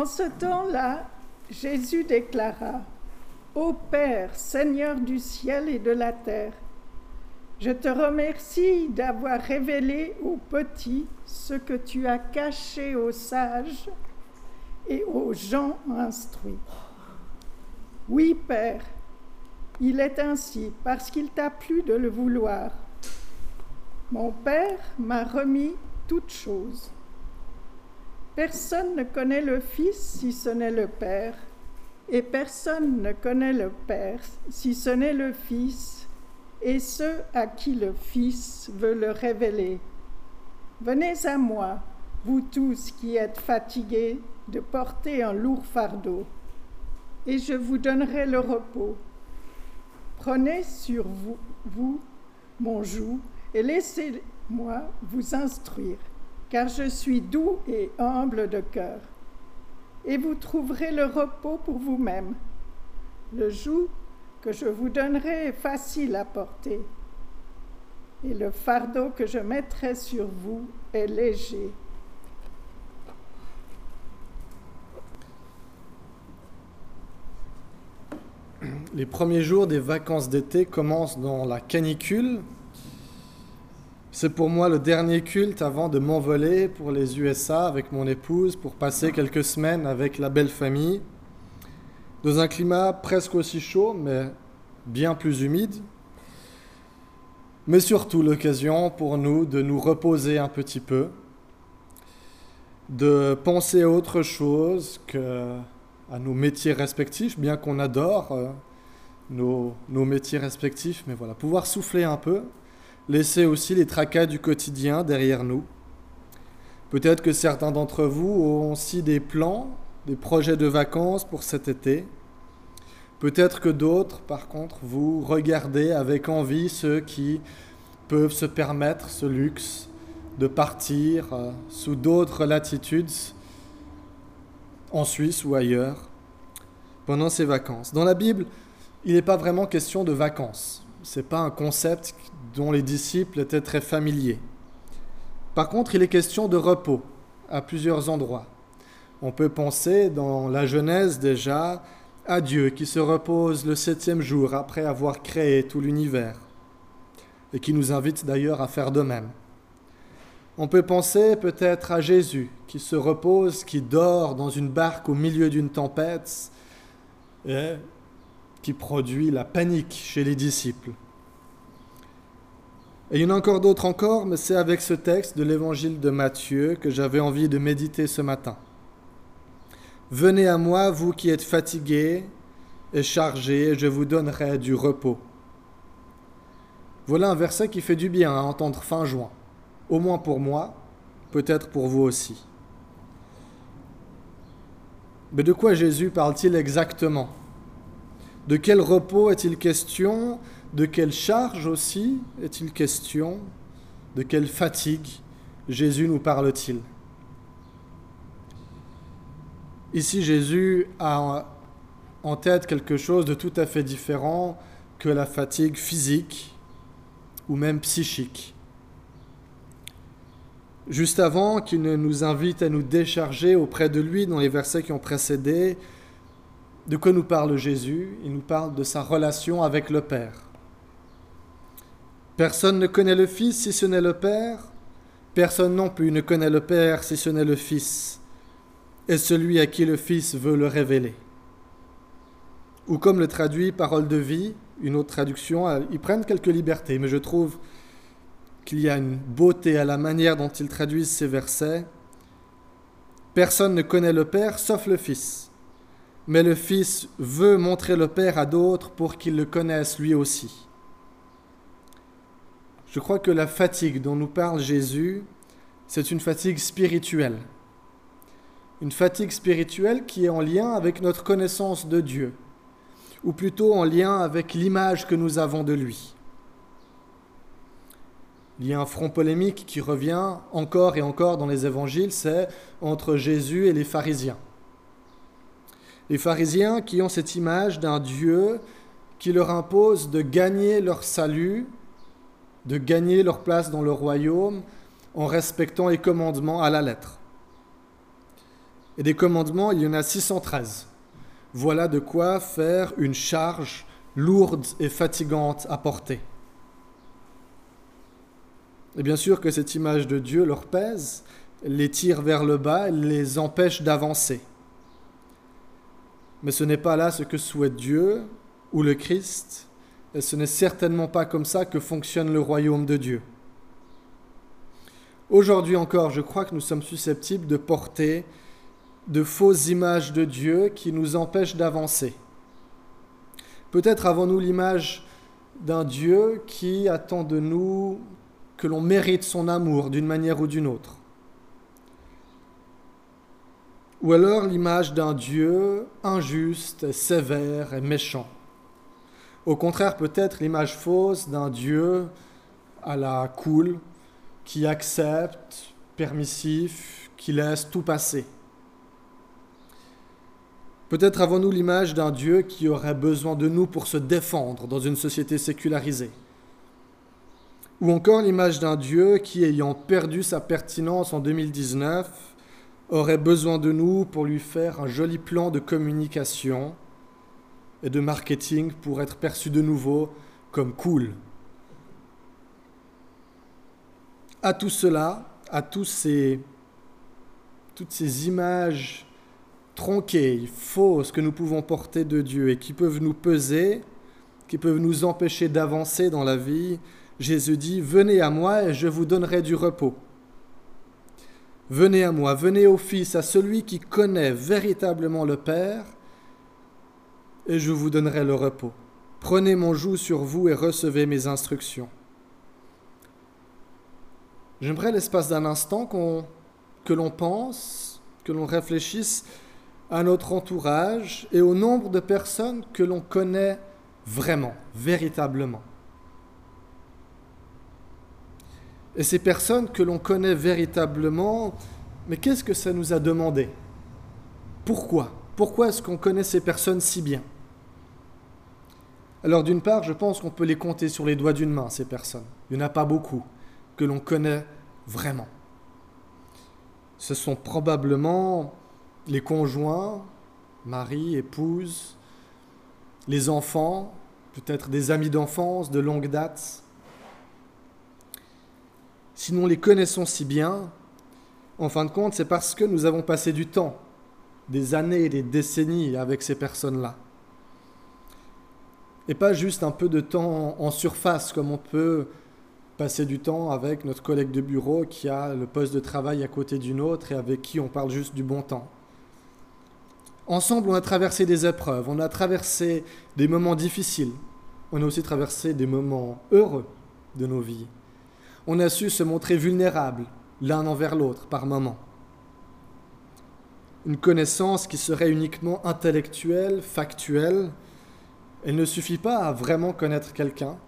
En ce temps-là, Jésus déclara, Ô Père, Seigneur du ciel et de la terre, je te remercie d'avoir révélé aux petits ce que tu as caché aux sages et aux gens instruits. Oui, Père, il est ainsi parce qu'il t'a plu de le vouloir. Mon Père m'a remis toutes choses. Personne ne connaît le Fils si ce n'est le Père, et personne ne connaît le Père si ce n'est le Fils, et ceux à qui le Fils veut le révéler. Venez à moi, vous tous qui êtes fatigués de porter un lourd fardeau, et je vous donnerai le repos. Prenez sur vous, mon joug, et laissez-moi vous instruire car je suis doux et humble de cœur. Et vous trouverez le repos pour vous-même. Le joug que je vous donnerai est facile à porter, et le fardeau que je mettrai sur vous est léger. Les premiers jours des vacances d'été commencent dans la canicule c'est pour moi le dernier culte avant de m'envoler pour les USA avec mon épouse pour passer quelques semaines avec la belle famille. Dans un climat presque aussi chaud mais bien plus humide. Mais surtout l'occasion pour nous de nous reposer un petit peu, de penser à autre chose que à nos métiers respectifs, bien qu'on adore euh, nos, nos métiers respectifs, mais voilà, pouvoir souffler un peu laisser aussi les tracas du quotidien derrière nous. Peut-être que certains d'entre vous ont aussi des plans, des projets de vacances pour cet été. Peut-être que d'autres, par contre, vous regardez avec envie ceux qui peuvent se permettre ce luxe de partir euh, sous d'autres latitudes, en Suisse ou ailleurs, pendant ces vacances. Dans la Bible, il n'est pas vraiment question de vacances. Ce n'est pas un concept dont les disciples étaient très familiers. Par contre, il est question de repos à plusieurs endroits. On peut penser dans la Genèse déjà à Dieu qui se repose le septième jour après avoir créé tout l'univers et qui nous invite d'ailleurs à faire de même. On peut penser peut-être à Jésus qui se repose, qui dort dans une barque au milieu d'une tempête et qui produit la panique chez les disciples. Et il y en a encore d'autres encore, mais c'est avec ce texte de l'évangile de Matthieu que j'avais envie de méditer ce matin. Venez à moi, vous qui êtes fatigués et chargés, et je vous donnerai du repos. Voilà un verset qui fait du bien à entendre fin juin, au moins pour moi, peut-être pour vous aussi. Mais de quoi Jésus parle-t-il exactement? De quel repos est-il question? De quelle charge aussi est-il question? De quelle fatigue Jésus nous parle-t-il? Ici, Jésus a en tête quelque chose de tout à fait différent que la fatigue physique ou même psychique. Juste avant qu'il ne nous invite à nous décharger auprès de lui dans les versets qui ont précédé, de quoi nous parle Jésus? Il nous parle de sa relation avec le Père. Personne ne connaît le Fils si ce n'est le Père. Personne non plus ne connaît le Père si ce n'est le Fils, et celui à qui le Fils veut le révéler. Ou comme le traduit Parole de vie, une autre traduction, ils prennent quelques libertés, mais je trouve qu'il y a une beauté à la manière dont ils traduisent ces versets. Personne ne connaît le Père sauf le Fils, mais le Fils veut montrer le Père à d'autres pour qu'ils le connaissent lui aussi. Je crois que la fatigue dont nous parle Jésus, c'est une fatigue spirituelle. Une fatigue spirituelle qui est en lien avec notre connaissance de Dieu, ou plutôt en lien avec l'image que nous avons de lui. Il y a un front polémique qui revient encore et encore dans les évangiles, c'est entre Jésus et les pharisiens. Les pharisiens qui ont cette image d'un Dieu qui leur impose de gagner leur salut de gagner leur place dans le royaume en respectant les commandements à la lettre. Et des commandements, il y en a 613. Voilà de quoi faire une charge lourde et fatigante à porter. Et bien sûr que cette image de Dieu leur pèse, les tire vers le bas, les empêche d'avancer. Mais ce n'est pas là ce que souhaite Dieu ou le Christ, et ce n'est certainement pas comme ça que fonctionne le royaume de Dieu. Aujourd'hui encore, je crois que nous sommes susceptibles de porter de fausses images de Dieu qui nous empêchent d'avancer. Peut-être avons-nous l'image d'un Dieu qui attend de nous que l'on mérite son amour d'une manière ou d'une autre. Ou alors l'image d'un Dieu injuste, sévère et méchant. Au contraire, peut-être l'image fausse d'un Dieu à la cool, qui accepte, permissif, qui laisse tout passer. Peut-être avons-nous l'image d'un Dieu qui aurait besoin de nous pour se défendre dans une société sécularisée. Ou encore l'image d'un Dieu qui, ayant perdu sa pertinence en 2019, aurait besoin de nous pour lui faire un joli plan de communication et de marketing pour être perçu de nouveau comme cool. À tout cela, à tous ces, toutes ces images tronquées, fausses que nous pouvons porter de Dieu et qui peuvent nous peser, qui peuvent nous empêcher d'avancer dans la vie, Jésus dit, venez à moi et je vous donnerai du repos. Venez à moi, venez au Fils, à celui qui connaît véritablement le Père, et je vous donnerai le repos. Prenez mon joug sur vous et recevez mes instructions. J'aimerais l'espace d'un instant que l'on pense, que l'on réfléchisse à notre entourage et au nombre de personnes que l'on connaît vraiment, véritablement. Et ces personnes que l'on connaît véritablement, mais qu'est-ce que ça nous a demandé? Pourquoi? Pourquoi est-ce qu'on connaît ces personnes si bien? Alors d'une part, je pense qu'on peut les compter sur les doigts d'une main, ces personnes. Il n'y en a pas beaucoup que l'on connaît vraiment. Ce sont probablement les conjoints, mari, épouse, les enfants, peut-être des amis d'enfance de longue date, si nous les connaissons si bien, en fin de compte, c'est parce que nous avons passé du temps, des années, des décennies avec ces personnes-là. Et pas juste un peu de temps en surface, comme on peut passer du temps avec notre collègue de bureau qui a le poste de travail à côté d'une autre et avec qui on parle juste du bon temps. Ensemble, on a traversé des épreuves, on a traversé des moments difficiles, on a aussi traversé des moments heureux de nos vies on a su se montrer vulnérable l'un envers l'autre par moments. Une connaissance qui serait uniquement intellectuelle, factuelle, elle ne suffit pas à vraiment connaître quelqu'un.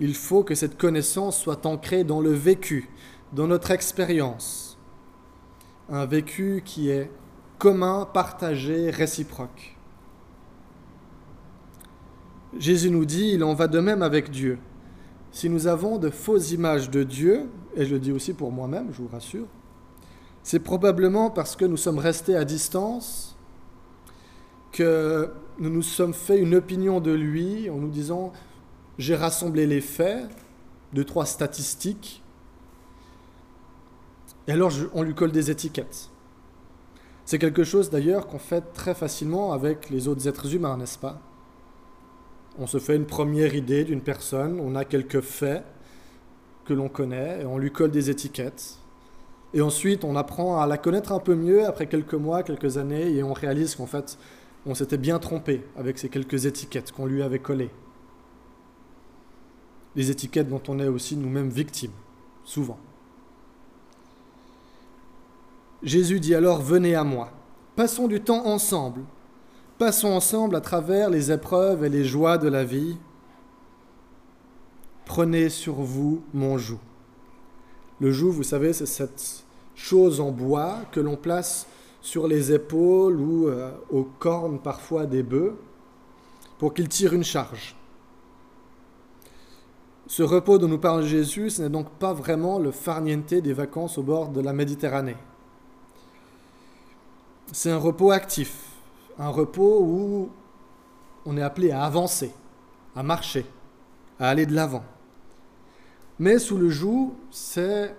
Il faut que cette connaissance soit ancrée dans le vécu, dans notre expérience. Un vécu qui est commun, partagé, réciproque. Jésus nous dit, il en va de même avec Dieu si nous avons de fausses images de Dieu, et je le dis aussi pour moi-même, je vous rassure, c'est probablement parce que nous sommes restés à distance, que nous nous sommes fait une opinion de lui en nous disant j'ai rassemblé les faits, de trois statistiques, et alors on lui colle des étiquettes. C'est quelque chose d'ailleurs qu'on fait très facilement avec les autres êtres humains, n'est-ce pas? On se fait une première idée d'une personne, on a quelques faits que l'on connaît, et on lui colle des étiquettes. Et ensuite, on apprend à la connaître un peu mieux après quelques mois, quelques années, et on réalise qu'en fait, on s'était bien trompé avec ces quelques étiquettes qu'on lui avait collées. Les étiquettes dont on est aussi nous-mêmes victimes, souvent. Jésus dit alors, venez à moi, passons du temps ensemble, Passons ensemble à travers les épreuves et les joies de la vie. Prenez sur vous mon joug. Le joug, vous savez, c'est cette chose en bois que l'on place sur les épaules ou euh, aux cornes parfois des bœufs pour qu'ils tirent une charge. Ce repos dont nous parle Jésus, ce n'est donc pas vraiment le farniente des vacances au bord de la Méditerranée. c'est un repos actif, un repos où on est appelé à avancer, à marcher, à aller de l'avant. Mais sous le joug, c'est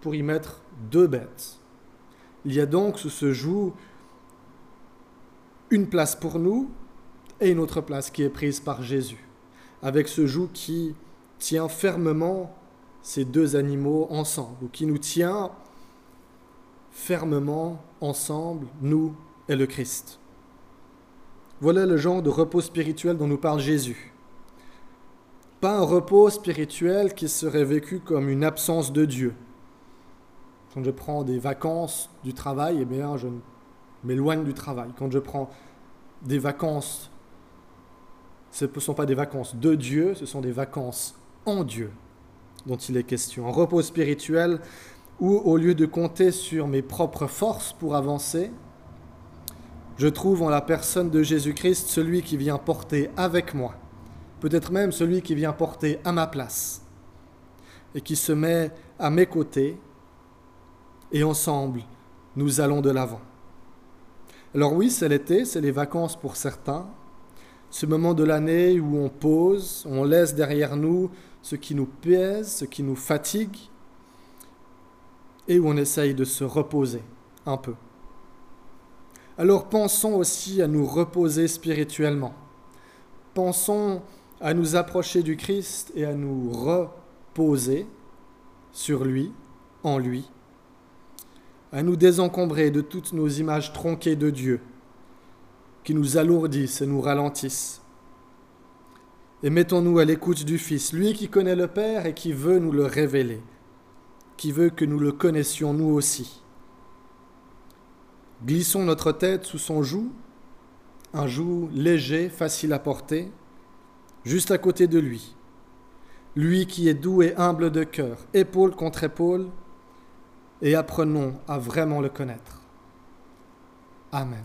pour y mettre deux bêtes. Il y a donc ce joug une place pour nous et une autre place qui est prise par Jésus, avec ce joug qui tient fermement ces deux animaux ensemble, ou qui nous tient fermement ensemble, nous et le Christ. Voilà le genre de repos spirituel dont nous parle Jésus. Pas un repos spirituel qui serait vécu comme une absence de Dieu. Quand je prends des vacances du travail, eh bien, je m'éloigne du travail. Quand je prends des vacances, ce ne sont pas des vacances de Dieu, ce sont des vacances en Dieu dont il est question. Un repos spirituel où, au lieu de compter sur mes propres forces pour avancer, je trouve en la personne de Jésus-Christ celui qui vient porter avec moi, peut-être même celui qui vient porter à ma place, et qui se met à mes côtés, et ensemble, nous allons de l'avant. Alors oui, c'est l'été, c'est les vacances pour certains, ce moment de l'année où on pose, on laisse derrière nous ce qui nous pèse, ce qui nous fatigue, et où on essaye de se reposer un peu. Alors pensons aussi à nous reposer spirituellement. Pensons à nous approcher du Christ et à nous reposer sur lui, en lui, à nous désencombrer de toutes nos images tronquées de Dieu, qui nous alourdissent et nous ralentissent, et mettons-nous à l'écoute du Fils, lui qui connaît le Père et qui veut nous le révéler, qui veut que nous le connaissions nous aussi. Glissons notre tête sous son joug, un joug léger, facile à porter, juste à côté de lui. Lui qui est doux et humble de cœur, épaule contre épaule, et apprenons à vraiment le connaître. Amen.